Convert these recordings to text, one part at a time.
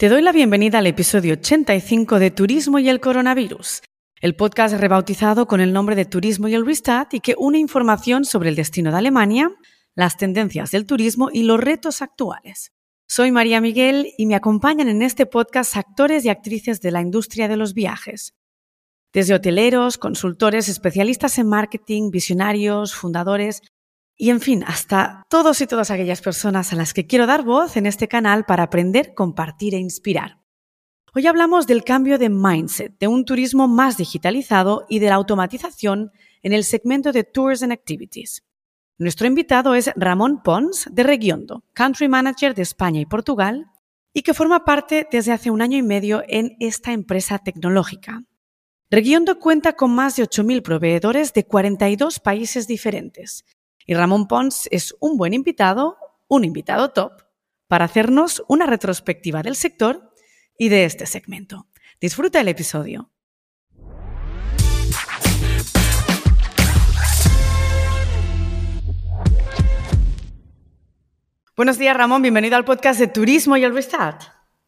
Te doy la bienvenida al episodio 85 de Turismo y el Coronavirus, el podcast rebautizado con el nombre de Turismo y el Restart y que une información sobre el destino de Alemania, las tendencias del turismo y los retos actuales. Soy María Miguel y me acompañan en este podcast actores y actrices de la industria de los viajes. Desde hoteleros, consultores, especialistas en marketing, visionarios, fundadores y en fin, hasta todos y todas aquellas personas a las que quiero dar voz en este canal para aprender, compartir e inspirar. Hoy hablamos del cambio de mindset, de un turismo más digitalizado y de la automatización en el segmento de Tours and Activities. Nuestro invitado es Ramón Pons de Regiondo, Country Manager de España y Portugal, y que forma parte desde hace un año y medio en esta empresa tecnológica. Regiondo cuenta con más de 8.000 proveedores de 42 países diferentes y Ramón Pons es un buen invitado, un invitado top, para hacernos una retrospectiva del sector y de este segmento. Disfruta el episodio. Buenos días, Ramón. Bienvenido al podcast de Turismo y el Restart.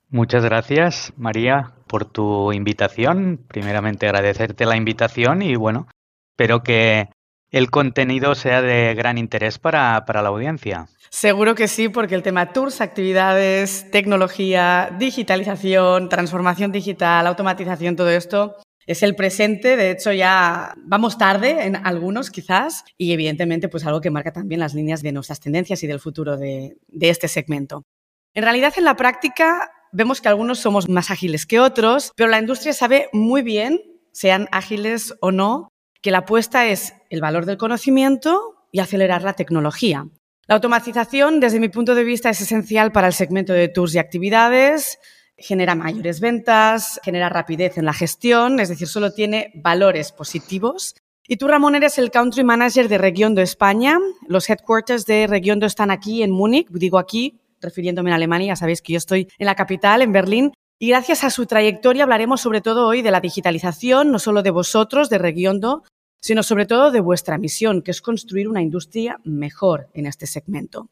Muchas gracias, María, por tu invitación. Primeramente agradecerte la invitación y bueno, espero que el contenido sea de gran interés para, la audiencia. Seguro que sí, porque el tema tours, actividades, tecnología, digitalización, transformación digital, automatización, todo esto es el presente. De hecho, ya vamos tarde en algunos quizás y evidentemente pues algo que marca también las líneas de nuestras tendencias y del futuro de, de este segmento. En realidad, en la práctica vemos que algunos somos más ágiles que otros, pero la industria sabe muy bien, sean ágiles o no, que la apuesta es el valor del conocimiento y acelerar la tecnología. La automatización, desde mi punto de vista, es esencial para el segmento de tours y actividades, genera mayores ventas, genera rapidez en la gestión, es decir, solo tiene valores positivos. Y tú, Ramón, eres el Country Manager de Regiondo España. Los headquarters de Regiondo están aquí en Múnich, digo aquí, refiriéndome a Alemania, ya sabéis que yo estoy en la capital, en Berlín, y gracias a su trayectoria hablaremos sobre todo hoy de la digitalización, no solo de vosotros, de Regiondo, sino sobre todo de vuestra misión, que es construir una industria mejor en este segmento.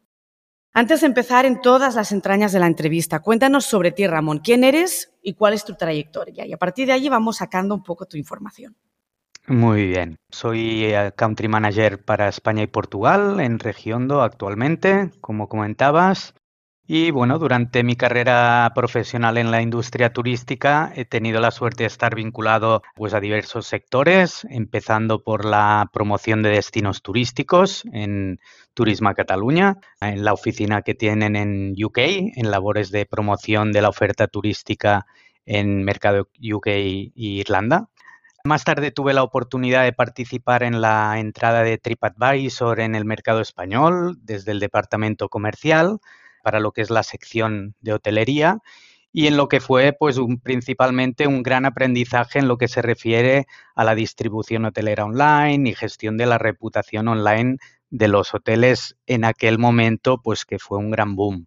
Antes de empezar en todas las entrañas de la entrevista, cuéntanos sobre ti, Ramón. ¿Quién eres y cuál es tu trayectoria? Y a partir de allí vamos sacando un poco tu información. Muy bien. Soy eh, Country Manager para España y Portugal en Regiondo actualmente, como comentabas. Y bueno, durante mi carrera profesional en la industria turística he tenido la suerte de estar vinculado pues, a diversos sectores, empezando por la promoción de destinos turísticos en Turisma Cataluña, en la oficina que tienen en UK, en labores de promoción de la oferta turística en mercado UK e Irlanda. Más tarde tuve la oportunidad de participar en la entrada de TripAdvisor en el mercado español desde el departamento comercial para lo que es la sección de hotelería y en lo que fue pues principalmente un gran aprendizaje en lo que se refiere a la distribución hotelera online y gestión de la reputación online de los hoteles en aquel momento pues que fue un gran boom.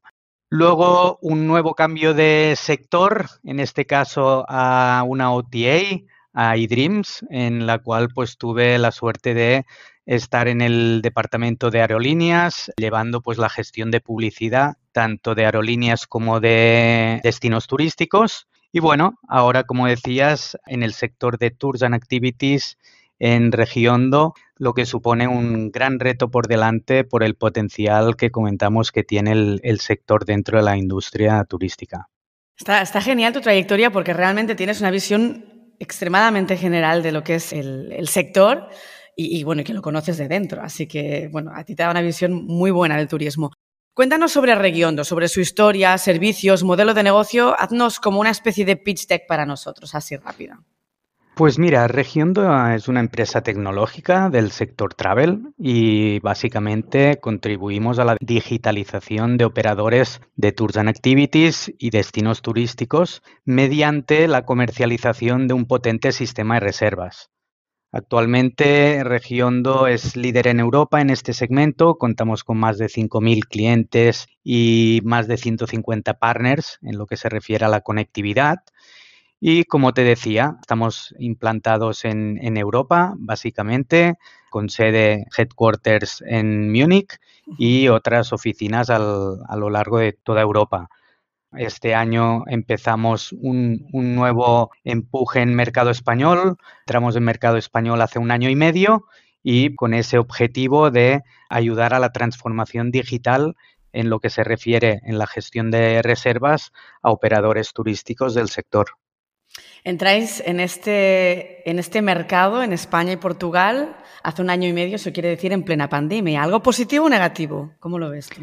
Luego un nuevo cambio de sector, en este caso a una OTA, a eDreams, en la cual pues tuve la suerte de estar en el departamento de aerolíneas, llevando pues la gestión de publicidad tanto de aerolíneas como de destinos turísticos. Y bueno, ahora como decías, en el sector de Tours and Activities en Regiondo, lo que supone un gran reto por delante por el potencial que comentamos que tiene el, sector dentro de la industria turística. Está, está, genial tu trayectoria porque realmente tienes una visión extremadamente general de lo que es el, el sector y, bueno, que lo conoces de dentro. Así que, bueno, a ti te da una visión muy buena del turismo. Cuéntanos sobre Regiondo, sobre su historia, servicios, modelo de negocio. Haznos como una especie de pitch deck para nosotros, así rápida. Pues mira, Regiondo es una empresa tecnológica del sector travel y básicamente contribuimos a la digitalización de operadores de tours and activities y destinos turísticos mediante la comercialización de un potente sistema de reservas. Actualmente Regiondo es líder en Europa en este segmento. Contamos con más de 5.000 clientes y más de 150 partners en lo que se refiere a la conectividad. Y como te decía, estamos implantados en, Europa, básicamente, con sede headquarters en Múnich y otras oficinas a lo largo de toda Europa. Este año empezamos un, nuevo empuje en mercado español. Entramos en mercado español hace un año y medio y con ese objetivo de ayudar a la transformación digital en lo que se refiere en la gestión de reservas a operadores turísticos del sector. Entráis en este, en este mercado en España y Portugal hace un año y medio, eso quiere decir en plena pandemia. ¿Algo positivo o negativo? ¿Cómo lo ves tú?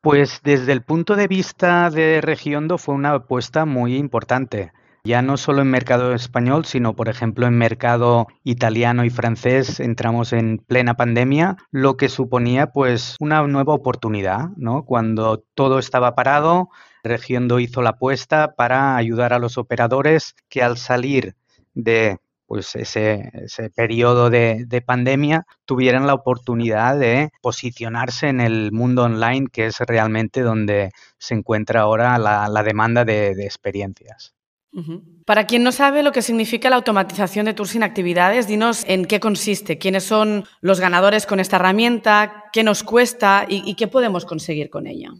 Pues desde el punto de vista de Regiondo fue una apuesta muy importante ya no solo en mercado español, sino por ejemplo en mercado italiano y francés entramos en plena pandemia, lo que suponía pues una nueva oportunidad, ¿no? Cuando todo estaba parado, Regiondo hizo la apuesta para ayudar a los operadores que al salir de pues ese, ese periodo de, pandemia tuvieran la oportunidad de posicionarse en el mundo online, que es realmente donde se encuentra ahora la, demanda de experiencias. Para quien no sabe lo que significa la automatización de tours sin actividades, dinos en qué consiste, quiénes son los ganadores con esta herramienta, qué nos cuesta y, qué podemos conseguir con ella.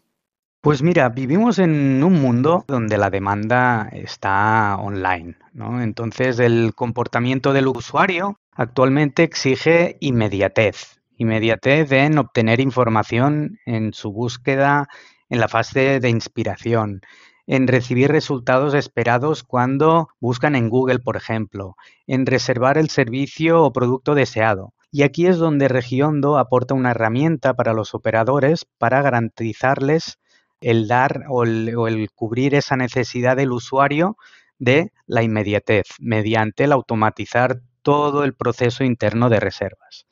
Pues mira, vivimos en un mundo donde la demanda está online, ¿no? Entonces el comportamiento del usuario actualmente exige inmediatez, inmediatez en obtener información en su búsqueda en la fase de inspiración, en recibir resultados esperados cuando buscan en Google, por ejemplo, en reservar el servicio o producto deseado. Y aquí es donde Regiondo aporta una herramienta para los operadores para garantizarles el dar o el, cubrir esa necesidad del usuario de la inmediatez mediante el automatizar todo el proceso interno de reservas.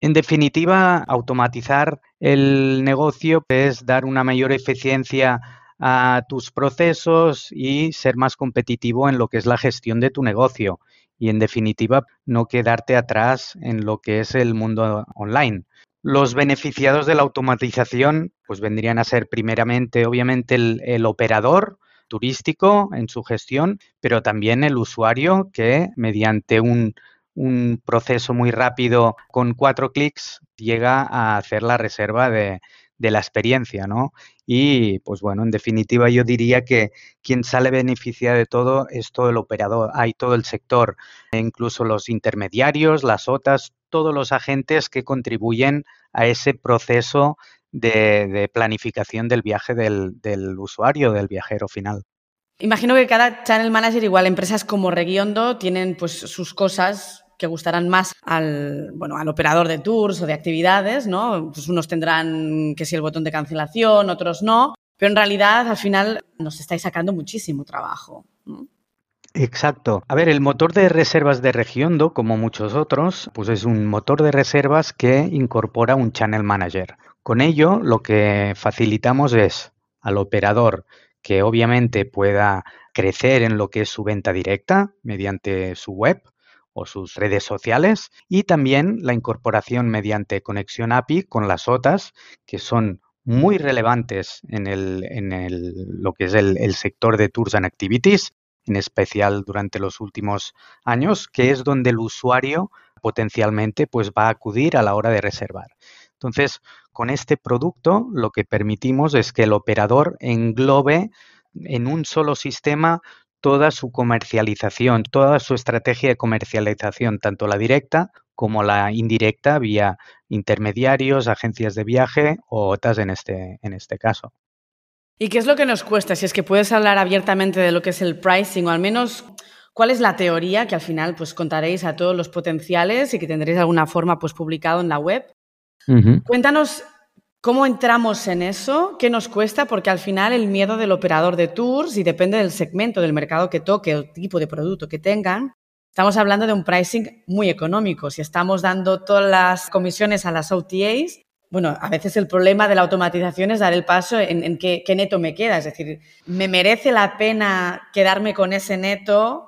En definitiva, automatizar el negocio es dar una mayor eficiencia a tus procesos y ser más competitivo en lo que es la gestión de tu negocio y en definitiva no quedarte atrás en lo que es el mundo online. Los beneficiados de la automatización pues vendrían a ser primeramente obviamente el, operador turístico en su gestión, pero también el usuario que mediante un, un proceso muy rápido con cuatro clics llega a hacer la reserva de, de la experiencia, ¿no? Y pues bueno, en definitiva yo diría que quien sale beneficiado de todo es todo el operador, hay todo el sector, e incluso los intermediarios, las OTAs, todos los agentes que contribuyen a ese proceso de, planificación del viaje del, del usuario, del viajero final. Imagino que cada channel manager, igual empresas como Regiondo, tienen pues sus cosas que gustarán más al, bueno, al operador de tours o de actividades, ¿no? Pues unos tendrán que si el botón de cancelación, otros no, pero en realidad al final nos estáis sacando muchísimo trabajo. Exacto. A ver, el motor de reservas de Regiondo, como muchos otros, pues es un motor de reservas que incorpora un channel manager. Con ello, lo que facilitamos es al operador que obviamente pueda crecer en lo que es su venta directa mediante su web, o sus redes sociales y también la incorporación mediante conexión API con las OTAs, que son muy relevantes en, el, en el, lo que es el, el sector de Tours and Activities, en especial durante los últimos años, que es donde el usuario potencialmente pues, va a acudir a la hora de reservar. Entonces, con este producto lo que permitimos es que el operador englobe en un solo sistema toda su comercialización, toda su estrategia de comercialización, tanto la directa como la indirecta vía intermediarios, agencias de viaje o otras en este, en este caso. ¿Y qué es lo que nos cuesta? Si es que puedes hablar abiertamente de lo que es el pricing o al menos cuál es la teoría que al final pues contaréis a todos los potenciales y que tendréis de alguna forma pues publicado en la web. Cuéntanos ¿Cómo entramos en eso? ¿Qué nos cuesta? Porque al final el miedo del operador de tours, y depende del segmento del mercado que toque, el tipo de producto que tengan, estamos hablando de un pricing muy económico. Si estamos dando todas las comisiones a las OTAs, bueno, a veces el problema de la automatización es dar el paso en, qué, neto me queda. Es decir, ¿me merece la pena quedarme con ese neto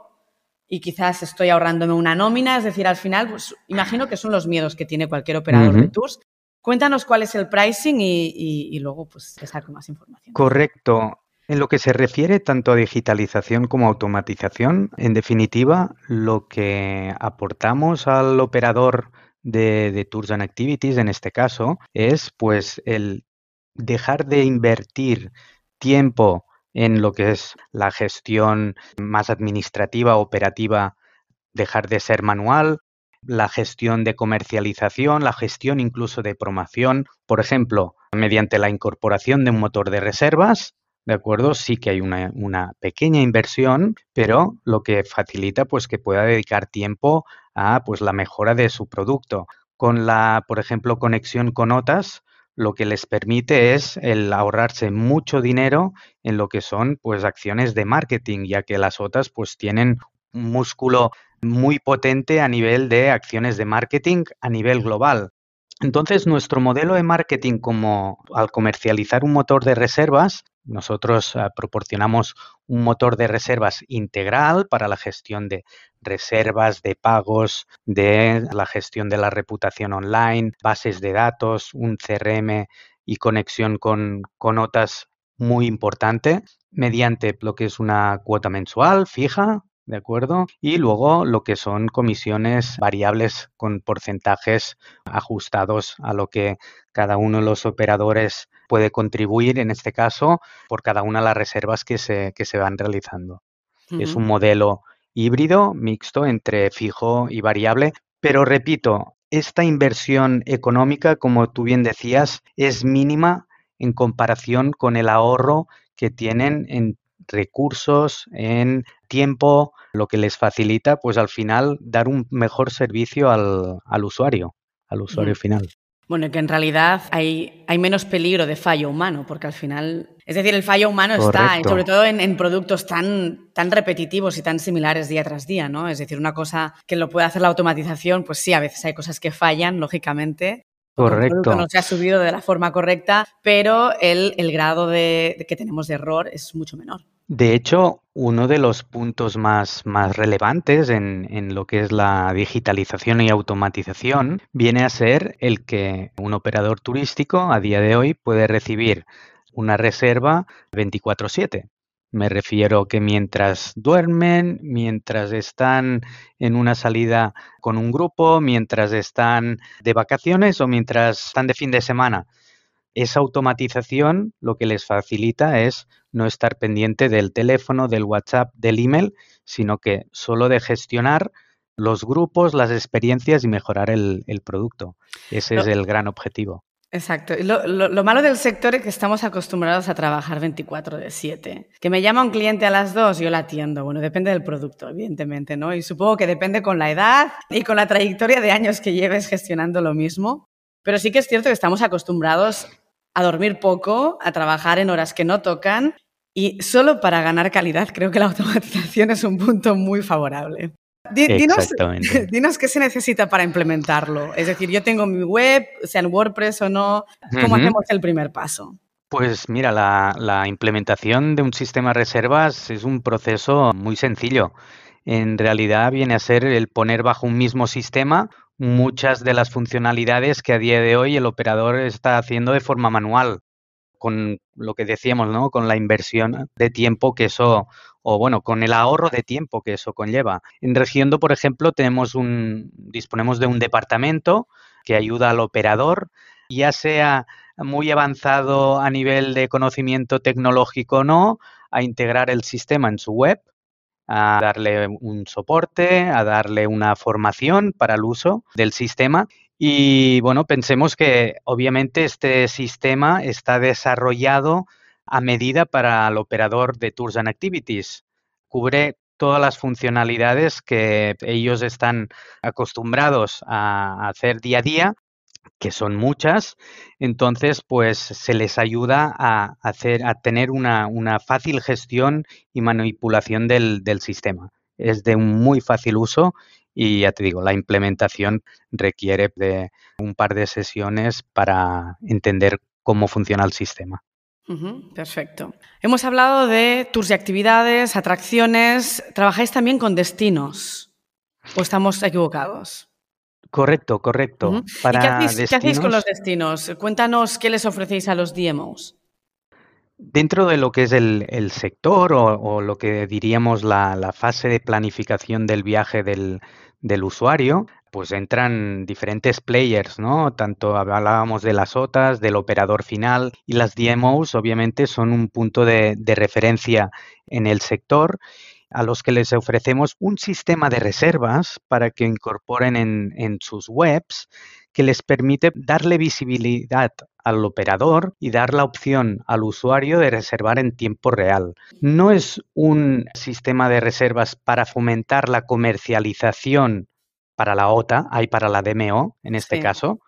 y quizás estoy ahorrándome una nómina? Es decir, al final, pues imagino que son los miedos que tiene cualquier operador de tours Cuéntanos cuál es el pricing y, luego pues te saco más información. Correcto. En lo que se refiere tanto a digitalización como automatización, en definitiva, lo que aportamos al operador de, de, Tours and Activities, en este caso, es pues el dejar de invertir tiempo en lo que es la gestión más administrativa, operativa, dejar de ser manual, la gestión de comercialización, la gestión incluso de promoción, por ejemplo, mediante la incorporación de un motor de reservas, ¿de acuerdo? Sí que hay una, pequeña inversión, pero lo que facilita pues que pueda dedicar tiempo a pues la mejora de su producto. Con la, por ejemplo, conexión con OTAS, lo que les permite es el ahorrarse mucho dinero en lo que son pues acciones de marketing, ya que las OTAS pues tienen un músculo muy potente a nivel de acciones de marketing a nivel global. Entonces, nuestro modelo de marketing como al comercializar un motor de reservas, nosotros uh, proporcionamos un motor de reservas integral para la gestión de reservas, de pagos, de la gestión de la reputación online, bases de datos, un CRM y conexión con, con notas muy importante mediante lo que es una cuota mensual fija, ¿de acuerdo? Y luego lo que son comisiones variables con porcentajes ajustados a lo que cada uno de los operadores puede contribuir, en este caso, por cada una de las reservas que se, que se van realizando. Uh -huh. Es un modelo híbrido, mixto entre fijo y variable, pero repito, esta inversión económica, como tú bien decías, es mínima en comparación con el ahorro que tienen en recursos, en tiempo, lo que les facilita, pues al final, dar un mejor servicio al, al usuario, al usuario final. Bueno, que en realidad hay, hay, menos peligro de fallo humano, porque al final, es decir, el fallo humano Correcto. está, sobre todo en, en, productos tan, tan repetitivos y tan similares día tras día, ¿no? Es decir, una cosa que lo puede hacer la automatización, pues sí, a veces hay cosas que fallan, lógicamente. Correcto. No se ha subido de la forma correcta, pero el, el grado de, de que tenemos de error es mucho menor. De hecho, uno de los puntos más, más relevantes en, en, lo que es la digitalización y automatización viene a ser el que un operador turístico a día de hoy puede recibir una reserva 24/7. Me refiero que mientras duermen, mientras están en una salida con un grupo, mientras están de vacaciones o mientras están de fin de semana esa automatización lo que les facilita es no estar pendiente del teléfono, del WhatsApp, del email, sino que solo de gestionar los grupos, las experiencias y mejorar el, el producto. Ese es el gran objetivo. Exacto. Lo, lo, lo, malo del sector es que estamos acostumbrados a trabajar 24 de 7. Que me llama un cliente a las 2, yo la atiendo. Bueno, depende del producto, evidentemente, ¿no? Y supongo que depende con la edad y con la trayectoria de años que lleves gestionando lo mismo. Pero sí que es cierto que estamos acostumbrados a dormir poco, a trabajar en horas que no tocan y solo para ganar calidad creo que la automatización es un punto muy favorable. Dinos, dinos, qué se necesita para implementarlo. Es decir, yo tengo mi web, sea en WordPress o no, ¿cómo uh -huh. hacemos el primer paso? Pues mira, la, la, implementación de un sistema de reservas es un proceso muy sencillo. En realidad viene a ser el poner bajo un mismo sistema muchas de las funcionalidades que a día de hoy el operador está haciendo de forma manual, con lo que decíamos, ¿no? Con la inversión de tiempo que eso, o bueno, con el ahorro de tiempo que eso conlleva. En Regiendo, por ejemplo, tenemos un, disponemos de un departamento que ayuda al operador, ya sea muy avanzado a nivel de conocimiento tecnológico o no, a integrar el sistema en su web a darle un soporte, a darle una formación para el uso del sistema. Y bueno, pensemos que obviamente este sistema está desarrollado a medida para el operador de Tours and Activities. Cubre todas las funcionalidades que ellos están acostumbrados a hacer día a día que son muchas, entonces pues se les ayuda a hacer, a tener una, una fácil gestión y manipulación del, del, sistema. Es de un muy fácil uso y ya te digo, la implementación requiere de un par de sesiones para entender cómo funciona el sistema. Perfecto. Hemos hablado de tours y actividades, atracciones. ¿Trabajáis también con destinos? ¿O estamos equivocados? Correcto, correcto. Uh -huh. Para ¿Y qué hacéis. ¿qué hacéis, con los destinos? Cuéntanos qué les ofrecéis a los DMOs. Dentro de lo que es el, el sector o, o, lo que diríamos la, la, fase de planificación del viaje del, del, usuario, pues entran diferentes players, ¿no? Tanto hablábamos de las OTAs, del operador final y las DMOs obviamente son un punto de, referencia en el sector a los que les ofrecemos un sistema de reservas para que incorporen en, en sus webs que les permite darle visibilidad al operador y dar la opción al usuario de reservar en tiempo real. No es un sistema de reservas para fomentar la comercialización para la OTA, hay para la DMO en este caso,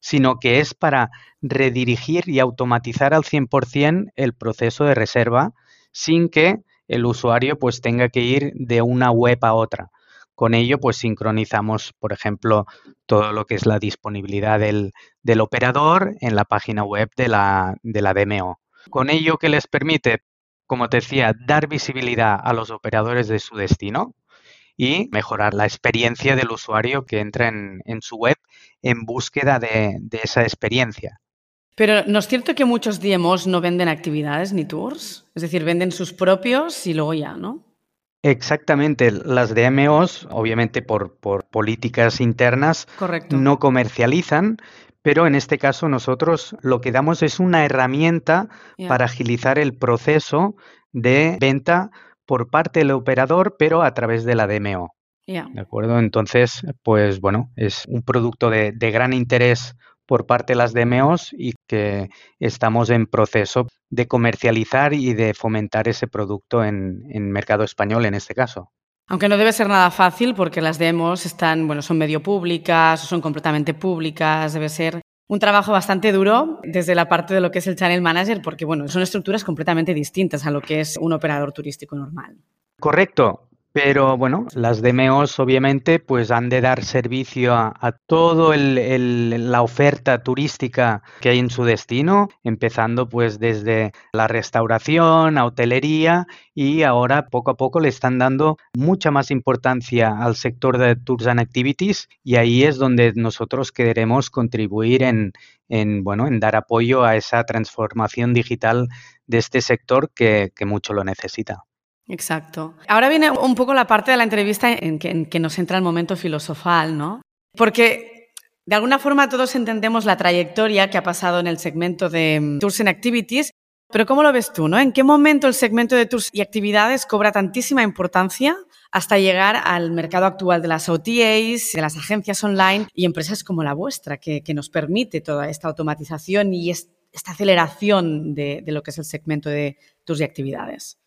sino que es para redirigir y automatizar al 100% el proceso de reserva sin que el usuario pues tenga que ir de una web a otra. Con ello, pues sincronizamos, por ejemplo, todo lo que es la disponibilidad del, operador en la página web de la, de la DMO. Con ello que les permite, como te decía, dar visibilidad a los operadores de su destino y mejorar la experiencia del usuario que entra en, su web en búsqueda de, de, esa experiencia. Pero ¿no es cierto que muchos DMOs no venden actividades ni tours? Es decir, venden sus propios y luego ya, ¿no? Exactamente, las DMOs, obviamente por, políticas internas, no comercializan, pero en este caso nosotros lo que damos es una herramienta para agilizar el proceso de venta por parte del operador, pero a través de la DMO. ¿De acuerdo? Entonces, pues bueno, es un producto de, de gran interés por parte de las DMOs y que estamos en proceso de comercializar y de fomentar ese producto en, en mercado español en este caso. Aunque no debe ser nada fácil porque las demos están, bueno, son medio públicas, son completamente públicas, debe ser un trabajo bastante duro desde la parte de lo que es el channel manager porque, bueno, son estructuras completamente distintas a lo que es un operador turístico normal. Correcto. Pero bueno, las DMOs obviamente pues han de dar servicio a, a toda la oferta turística que hay en su destino, empezando pues desde la restauración, a hotelería y ahora poco a poco le están dando mucha más importancia al sector de Tours and Activities y ahí es donde nosotros queremos contribuir en, bueno, en dar apoyo a esa transformación digital de este sector que mucho lo necesita. Exacto. Ahora viene un poco la parte de la entrevista en que, nos entra el momento filosofal, ¿no? Porque de alguna forma todos entendemos la trayectoria que ha pasado en el segmento de mm, Tours and Activities, pero ¿cómo lo ves tú, no? ¿En qué momento el segmento de tours y actividades cobra tantísima importancia hasta llegar al mercado actual de las OTAs, de las agencias online y empresas como la vuestra, que, nos permite toda esta automatización y esta aceleración de, lo que es el segmento de tours y actividades?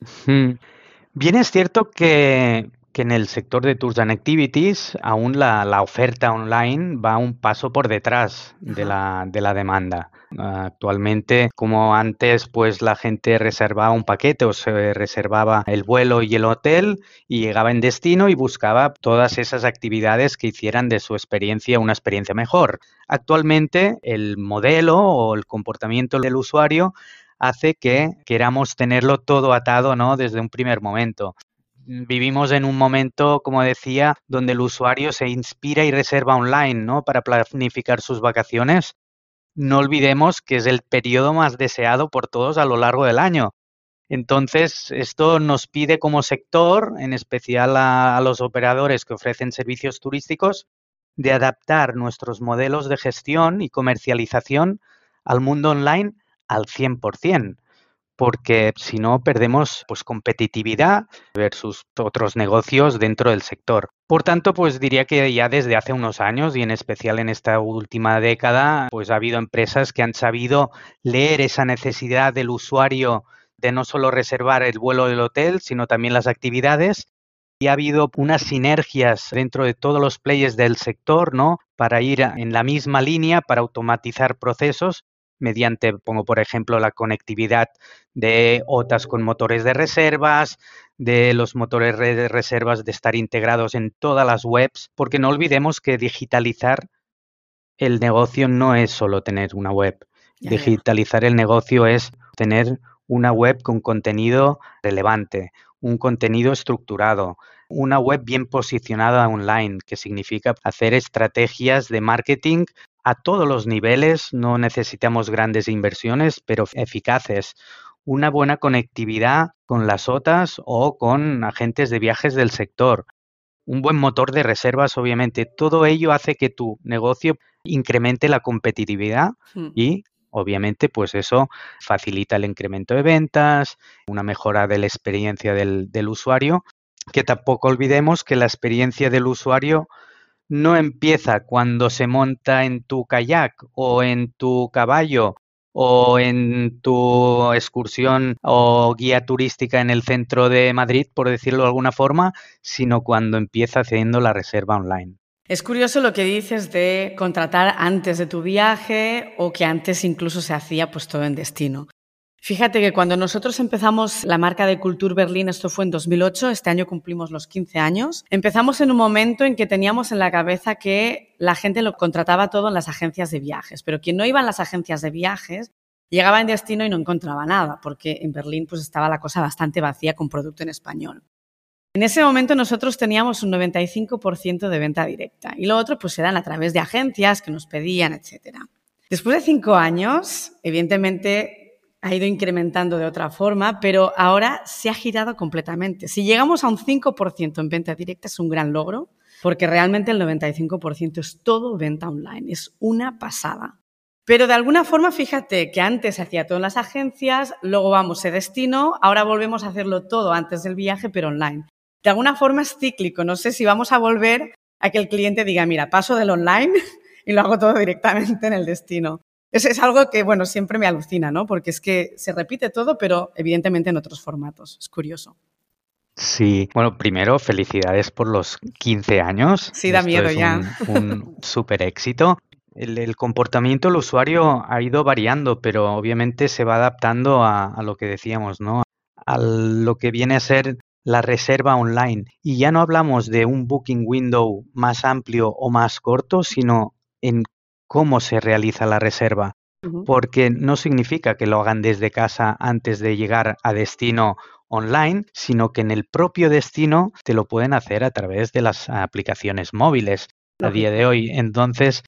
Bien es cierto que, en el sector de Tours and Activities aún la, oferta online va un paso por detrás de la, de la demanda. Actualmente, como antes, pues la gente reservaba un paquete o se reservaba el vuelo y el hotel y llegaba en destino y buscaba todas esas actividades que hicieran de su experiencia una experiencia mejor. Actualmente, el modelo o el comportamiento del usuario hace que queramos tenerlo todo atado, ¿no? Desde un primer momento. Vivimos en un momento, como decía, donde el usuario se inspira y reserva online, ¿no? Para planificar sus vacaciones. No olvidemos que es el periodo más deseado por todos a lo largo del año. Entonces, esto nos pide como sector, en especial a, a, los operadores que ofrecen servicios turísticos, de adaptar nuestros modelos de gestión y comercialización al mundo online al 100%, porque si no perdemos pues competitividad versus otros negocios dentro del sector. Por tanto, pues diría que ya desde hace unos años y en especial en esta última década, pues ha habido empresas que han sabido leer esa necesidad del usuario de no solo reservar el vuelo del hotel, sino también las actividades y ha habido unas sinergias dentro de todos los players del sector, ¿no? Para ir en la misma línea, para automatizar procesos mediante, pongo por ejemplo, la conectividad de OTAs con motores de reservas, de los motores de reservas de estar integrados en todas las webs, porque no olvidemos que digitalizar el negocio no es solo tener una web. digitalizar el negocio es tener una web con contenido relevante, un contenido estructurado, una web bien posicionada online, que significa hacer estrategias de marketing a todos los niveles, no necesitamos grandes inversiones, pero eficaces. Una buena conectividad con las OTAs o con agentes de viajes del sector. un buen motor de reservas, obviamente. Todo ello hace que tu negocio incremente la competitividad hmm. y obviamente pues eso facilita el incremento de ventas, una mejora de la experiencia del, del usuario, que tampoco olvidemos que la experiencia del usuario no empieza cuando se monta en tu kayak o en tu caballo o en tu excursión o guía turística en el centro de Madrid, por decirlo de alguna forma, sino cuando empieza haciendo la reserva online. Es curioso lo que dices de contratar antes de tu viaje o que antes incluso se hacía pues todo en destino. Fíjate que cuando nosotros empezamos la marca de Culture Berlín, esto fue en 2008, este año cumplimos los 15 años, empezamos en un momento en que teníamos en la cabeza que la gente lo contrataba todo en las agencias de viajes, pero quien no iba en las agencias de viajes llegaba en destino y no encontraba nada, porque en Berlín pues estaba la cosa bastante vacía con producto en español. En ese momento nosotros teníamos un 95% de venta directa y lo otro pues eran a través de agencias que nos pedían, etc. Después de cinco años, evidentemente ha ido incrementando de otra forma, pero ahora se ha girado completamente. Si llegamos a un 5% en venta directa es un gran logro, porque realmente el 95% es todo venta online, es una pasada. Pero de alguna forma, fíjate que antes se hacía todo en las agencias, luego vamos a destino, ahora volvemos a hacerlo todo antes del viaje, pero online. De alguna forma es cíclico, no sé si vamos a volver a que el cliente diga, mira, paso del online y lo hago todo directamente en el destino. Es, es, algo que, bueno, siempre me alucina, ¿no? Porque es que se repite todo, pero evidentemente en otros formatos. Es curioso. Sí, bueno, primero felicidades por los 15 años. Sí, da miedo ya. Un, súper éxito. El, comportamiento del usuario ha ido variando, pero obviamente se va adaptando a, a lo que decíamos, ¿no? A lo que viene a ser la reserva online. Y ya no hablamos de un booking window más amplio o más corto, sino en cómo se realiza la reserva, porque no significa que lo hagan desde casa antes de llegar a destino online, sino que en el propio destino te lo pueden hacer a través de las aplicaciones móviles a día de hoy. Entonces,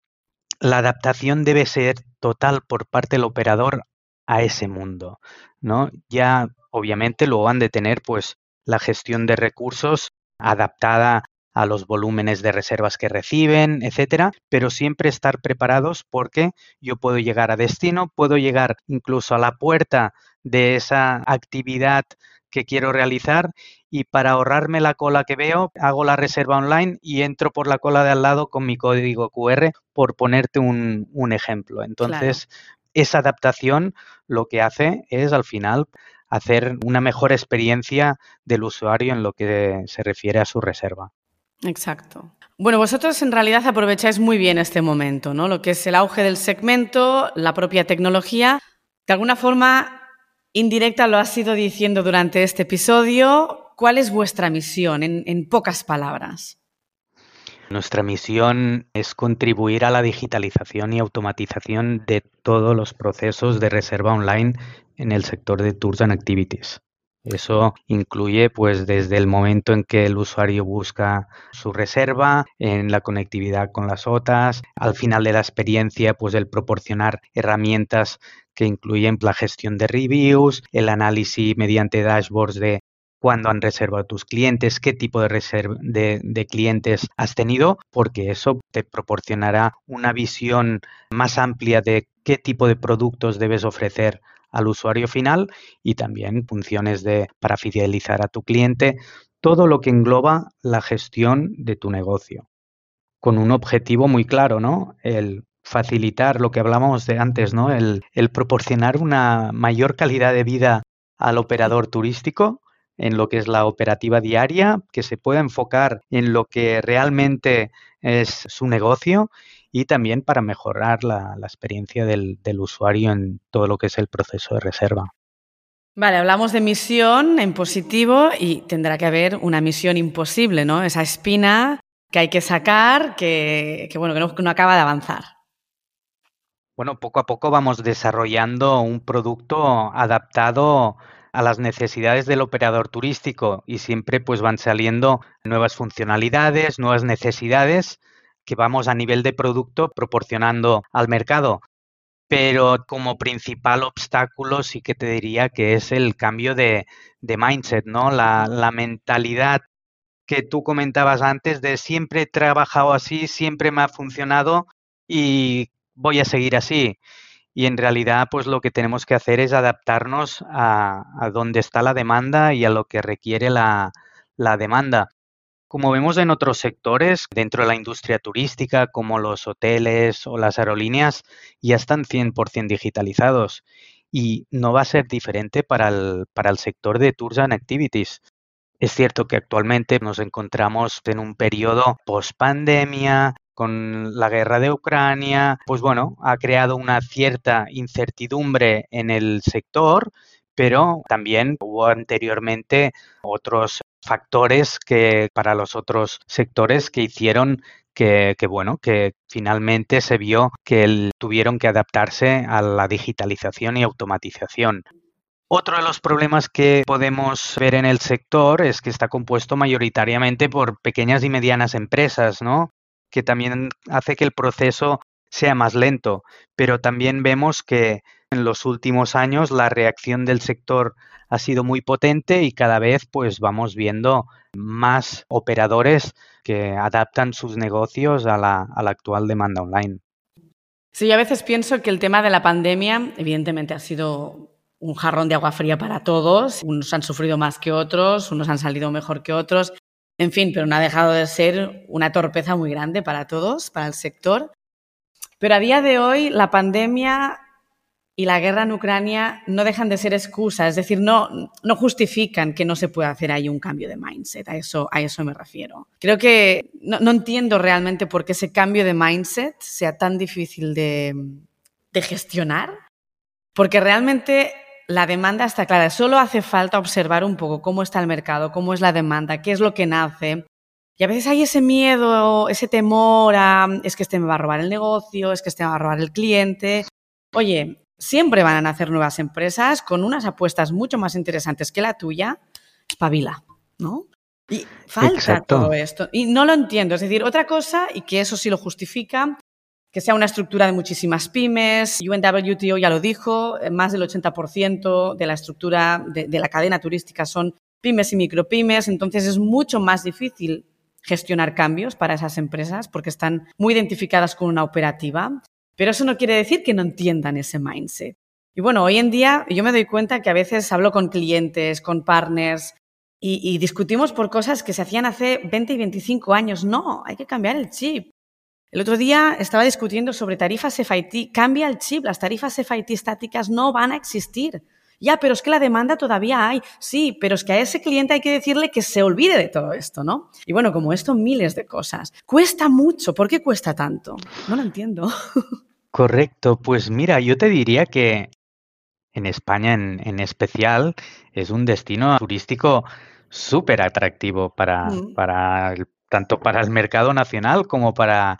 la adaptación debe ser total por parte del operador a ese mundo, ¿no? Ya obviamente luego han de tener pues la gestión de recursos adaptada a los volúmenes de reservas que reciben, etcétera, pero siempre estar preparados porque yo puedo llegar a destino, puedo llegar incluso a la puerta de esa actividad que quiero realizar y para ahorrarme la cola que veo, hago la reserva online y entro por la cola de al lado con mi código QR, por ponerte un, ejemplo. Entonces, esa adaptación lo que hace es al final hacer una mejor experiencia del usuario en lo que se refiere a su reserva. Exacto. Bueno, vosotros en realidad aprovecháis muy bien este momento, ¿no? Lo que es el auge del segmento, la propia tecnología. De alguna forma indirecta lo has ido diciendo durante este episodio. ¿Cuál es vuestra misión en, en pocas palabras? Nuestra misión es contribuir a la digitalización y automatización de todos los procesos de reserva online en el sector de Tours and Activities. Eso incluye pues desde el momento en que el usuario busca su reserva, en la conectividad con las OTAs, al final de la experiencia pues el proporcionar herramientas que incluyen la gestión de reviews, el análisis mediante dashboards de cuándo han reservado tus clientes, qué tipo de, de, de, clientes has tenido, porque eso te proporcionará una visión más amplia de qué tipo de productos debes ofrecer al usuario final y también funciones de, para fidelizar a tu cliente, todo lo que engloba la gestión de tu negocio. Con un objetivo muy claro, ¿no? El facilitar lo que hablamos de antes, ¿no? El, el proporcionar una mayor calidad de vida al operador turístico en lo que es la operativa diaria, que se pueda enfocar en lo que realmente es su negocio y también para mejorar la, experiencia del, usuario en todo lo que es el proceso de reserva. Vale, hablamos de misión en positivo y tendrá que haber una misión imposible, ¿no? Esa espina que hay que sacar, que, bueno, que no, que no acaba de avanzar. Bueno, poco a poco vamos desarrollando un producto adaptado a las necesidades del operador turístico y siempre pues van saliendo nuevas funcionalidades, nuevas necesidades que vamos a nivel de producto proporcionando al mercado. Pero como principal obstáculo sí que te diría que es el cambio de, mindset, ¿no? La, mentalidad que tú comentabas antes de siempre he trabajado así, siempre me ha funcionado y voy a seguir así. Y en realidad, pues lo que tenemos que hacer es adaptarnos a, a dónde está la demanda y a lo que requiere la demanda. Como vemos en otros sectores, dentro de la industria turística, como los hoteles o las aerolíneas, ya están 100% digitalizados y no va a ser diferente para el, para el sector de Tours and Activities. Es cierto que actualmente nos encontramos en un periodo post-pandemia, con la guerra de Ucrania, pues bueno, ha creado una cierta incertidumbre en el sector, pero también hubo anteriormente otros factores que para los otros sectores que hicieron que, bueno, que finalmente se vio que tuvieron que adaptarse a la digitalización y automatización. Otro de los problemas que podemos ver en el sector es que está compuesto mayoritariamente por pequeñas y medianas empresas, ¿no? Que también hace que el proceso sea más lento, pero también vemos que en los últimos años la reacción del sector ha sido muy potente y cada vez pues vamos viendo más operadores que adaptan sus negocios a la, a la actual demanda online. Sí, a veces pienso que el tema de la pandemia evidentemente ha sido un jarrón de agua fría para todos. Unos han sufrido más que otros, unos han salido mejor que otros. En fin, pero no ha dejado de ser una torpeza muy grande para todos, para el sector. Pero a día de hoy la pandemia y la guerra en Ucrania no dejan de ser excusas, es decir, no, no justifican que no se pueda hacer ahí un cambio de mindset, a eso, me refiero. Creo que no, entiendo realmente por qué ese cambio de mindset sea tan difícil de gestionar, porque realmente la demanda está clara, solo hace falta observar un poco cómo está el mercado, cómo es la demanda, qué es lo que nace. Y a veces hay ese miedo, ese temor a, es que este me va a robar el negocio, es que este me va a robar el cliente. Oye, siempre van a nacer nuevas empresas con unas apuestas mucho más interesantes que la tuya, espabila, ¿no? Y falta todo esto. Y no lo entiendo. Es decir, otra cosa, y que eso sí lo justifica, que sea una estructura de muchísimas pymes. UNWTO ya lo dijo, más del 80% de la estructura de, de la cadena turística son pymes y micropymes, entonces es mucho más difícil gestionar cambios para esas empresas porque están muy identificadas con una operativa. Pero eso no quiere decir que no entiendan ese mindset. Y bueno, hoy en día yo me doy cuenta que a veces hablo con clientes, con partners y, discutimos por cosas que se hacían hace 20 y 25 años. No, hay que cambiar el chip. El otro día estaba discutiendo sobre tarifas FIT. Cambia el chip, las tarifas FIT estáticas no van a existir. Ya, pero es que la demanda todavía hay. Sí, pero es que a ese cliente hay que decirle que se olvide de todo esto, ¿no? Y bueno, como esto, miles de cosas. Cuesta mucho. ¿Por qué cuesta tanto? No lo entiendo. Correcto. Pues mira, yo te diría que en España en, especial es un destino turístico súper atractivo para, mm. para tanto para el mercado nacional como para,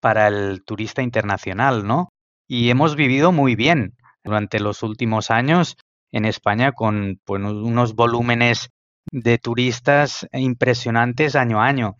para el turista internacional, ¿no? Y hemos vivido muy bien durante los últimos años en España con pues, unos volúmenes de turistas impresionantes año a año.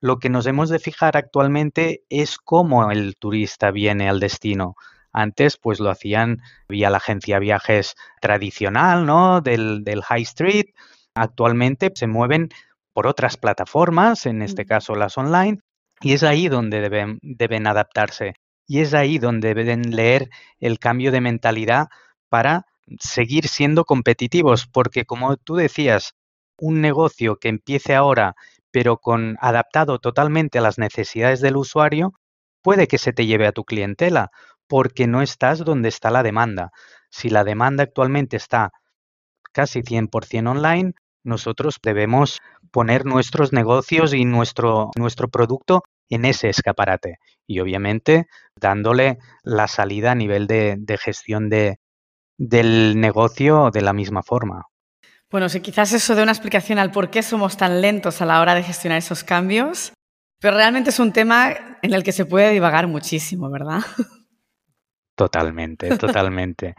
Lo que nos hemos de fijar actualmente es cómo el turista viene al destino. Antes, pues lo hacían vía la agencia viajes tradicional, ¿no? Del, del High Street. Actualmente se mueven por otras plataformas, en este caso las online, y es ahí donde deben, deben adaptarse. Y es ahí donde deben leer el cambio de mentalidad para seguir siendo competitivos, porque como tú decías, un negocio que empiece ahora pero con adaptado totalmente a las necesidades del usuario, puede que se te lleve a tu clientela, porque no estás donde está la demanda. Si la demanda actualmente está casi 100% online, nosotros debemos poner nuestros negocios y nuestro, nuestro producto en ese escaparate y obviamente dándole la salida a nivel de, de gestión de, del negocio de la misma forma. Bueno, si quizás eso dé una explicación al por qué somos tan lentos a la hora de gestionar esos cambios, pero realmente es un tema en el que se puede divagar muchísimo, ¿verdad? Totalmente, totalmente.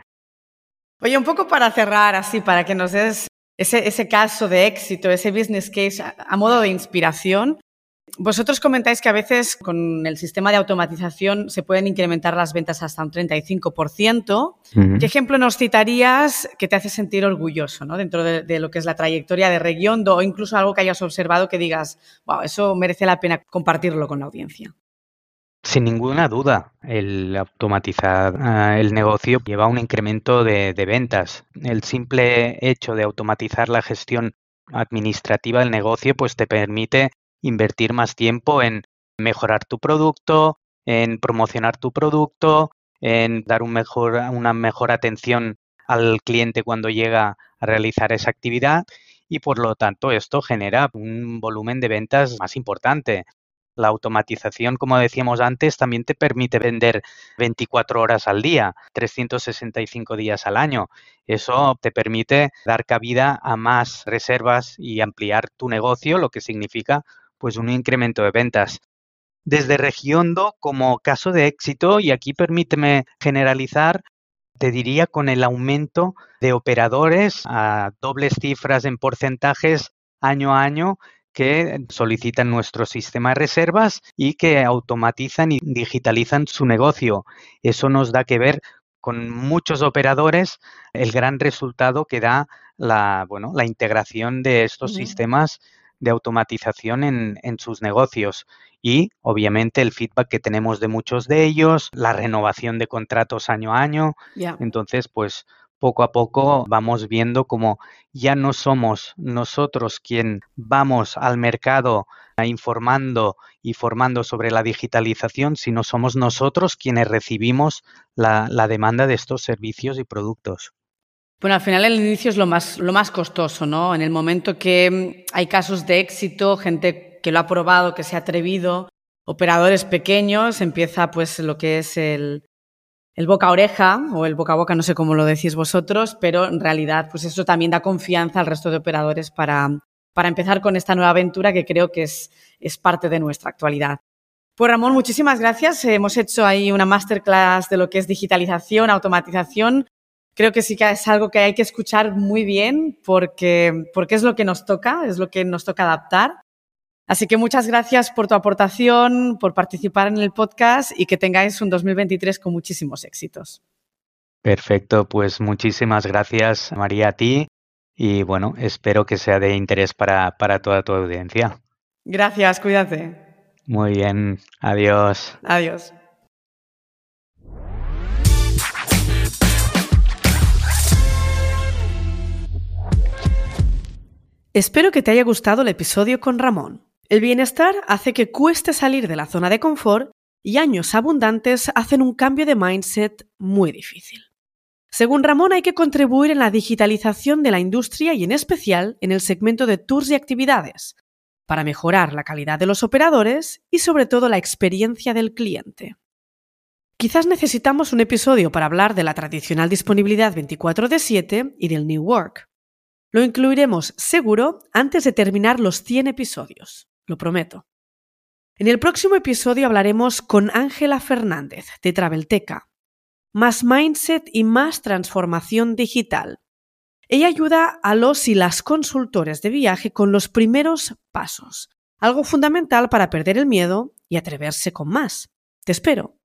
Oye, un poco para cerrar, así, para que nos des ese, caso de éxito, ese business case a, modo de inspiración, Vosotros comentáis que a veces con el sistema de automatización se pueden incrementar las ventas hasta un 35%. ¿Qué ejemplo nos citarías que te hace sentir orgulloso ¿no? dentro de, lo que es la trayectoria de Regiondo o incluso algo que hayas observado que digas, wow, eso merece la pena compartirlo con la audiencia? Sin ninguna duda, el automatizar ah, el negocio lleva a un incremento de, ventas. El simple hecho de automatizar la gestión administrativa del negocio pues te permite invertir más tiempo en mejorar tu producto, en promocionar tu producto, en dar una mejor atención al cliente cuando llega a realizar esa actividad y por lo tanto esto genera un volumen de ventas más importante. La automatización, como decíamos antes, también te permite vender 24 horas al día, 365 días al año. Eso te permite dar cabida a más reservas y ampliar tu negocio, lo que significa pues un incremento de ventas. Desde Regiondo, como caso de éxito, y aquí permíteme generalizar, te diría con el aumento de operadores a dobles cifras en porcentajes año a año que solicitan nuestro sistema de reservas y que automatizan y digitalizan su negocio. Eso nos da que ver con muchos operadores el gran resultado que da la, bueno, la integración de estos sistemas de automatización en, sus negocios y obviamente el feedback que tenemos de muchos de ellos, la renovación de contratos año a año. Entonces, pues poco a poco vamos viendo como ya no somos nosotros quien vamos al mercado informando y formando sobre la digitalización, sino somos nosotros quienes recibimos la, la demanda de estos servicios y productos. Bueno, al final el inicio es lo más, lo más costoso, ¿no? En el momento que hay casos de éxito, gente que lo ha probado, que se ha atrevido, operadores pequeños, empieza pues lo que es el, el boca a oreja o el boca a boca, no sé cómo lo decís vosotros, pero en realidad pues eso también da confianza al resto de operadores para, para empezar con esta nueva aventura que creo que es, es parte de nuestra actualidad. Pues Ramón, muchísimas gracias. Hemos hecho ahí una masterclass de lo que es digitalización, automatización creo que sí que es algo que hay que escuchar muy bien porque, porque es lo que nos toca, es lo que nos toca adaptar. Así que muchas gracias por tu aportación, por participar en el podcast y que tengáis un 2023 con muchísimos éxitos. Perfecto, pues muchísimas gracias María a ti y bueno, espero que sea de interés para, para toda tu audiencia. Gracias, cuídate. Muy bien, adiós. Adiós. Espero que te haya gustado el episodio con Ramón. El bienestar hace que cueste salir de la zona de confort y años abundantes hacen un cambio de mindset muy difícil. Según Ramón, hay que contribuir en la digitalización de la industria y en especial en el segmento de tours y actividades, para mejorar la calidad de los operadores y sobre todo la experiencia del cliente. Quizás necesitamos un episodio para hablar de la tradicional disponibilidad 24 de 7 y del New Work. Lo incluiremos seguro antes de terminar los 100 episodios, lo prometo. En el próximo episodio hablaremos con Ángela Fernández de Travelteca. Más mindset y más transformación digital. Ella ayuda a los y las consultores de viaje con los primeros pasos, algo fundamental para perder el miedo y atreverse con más. Te espero.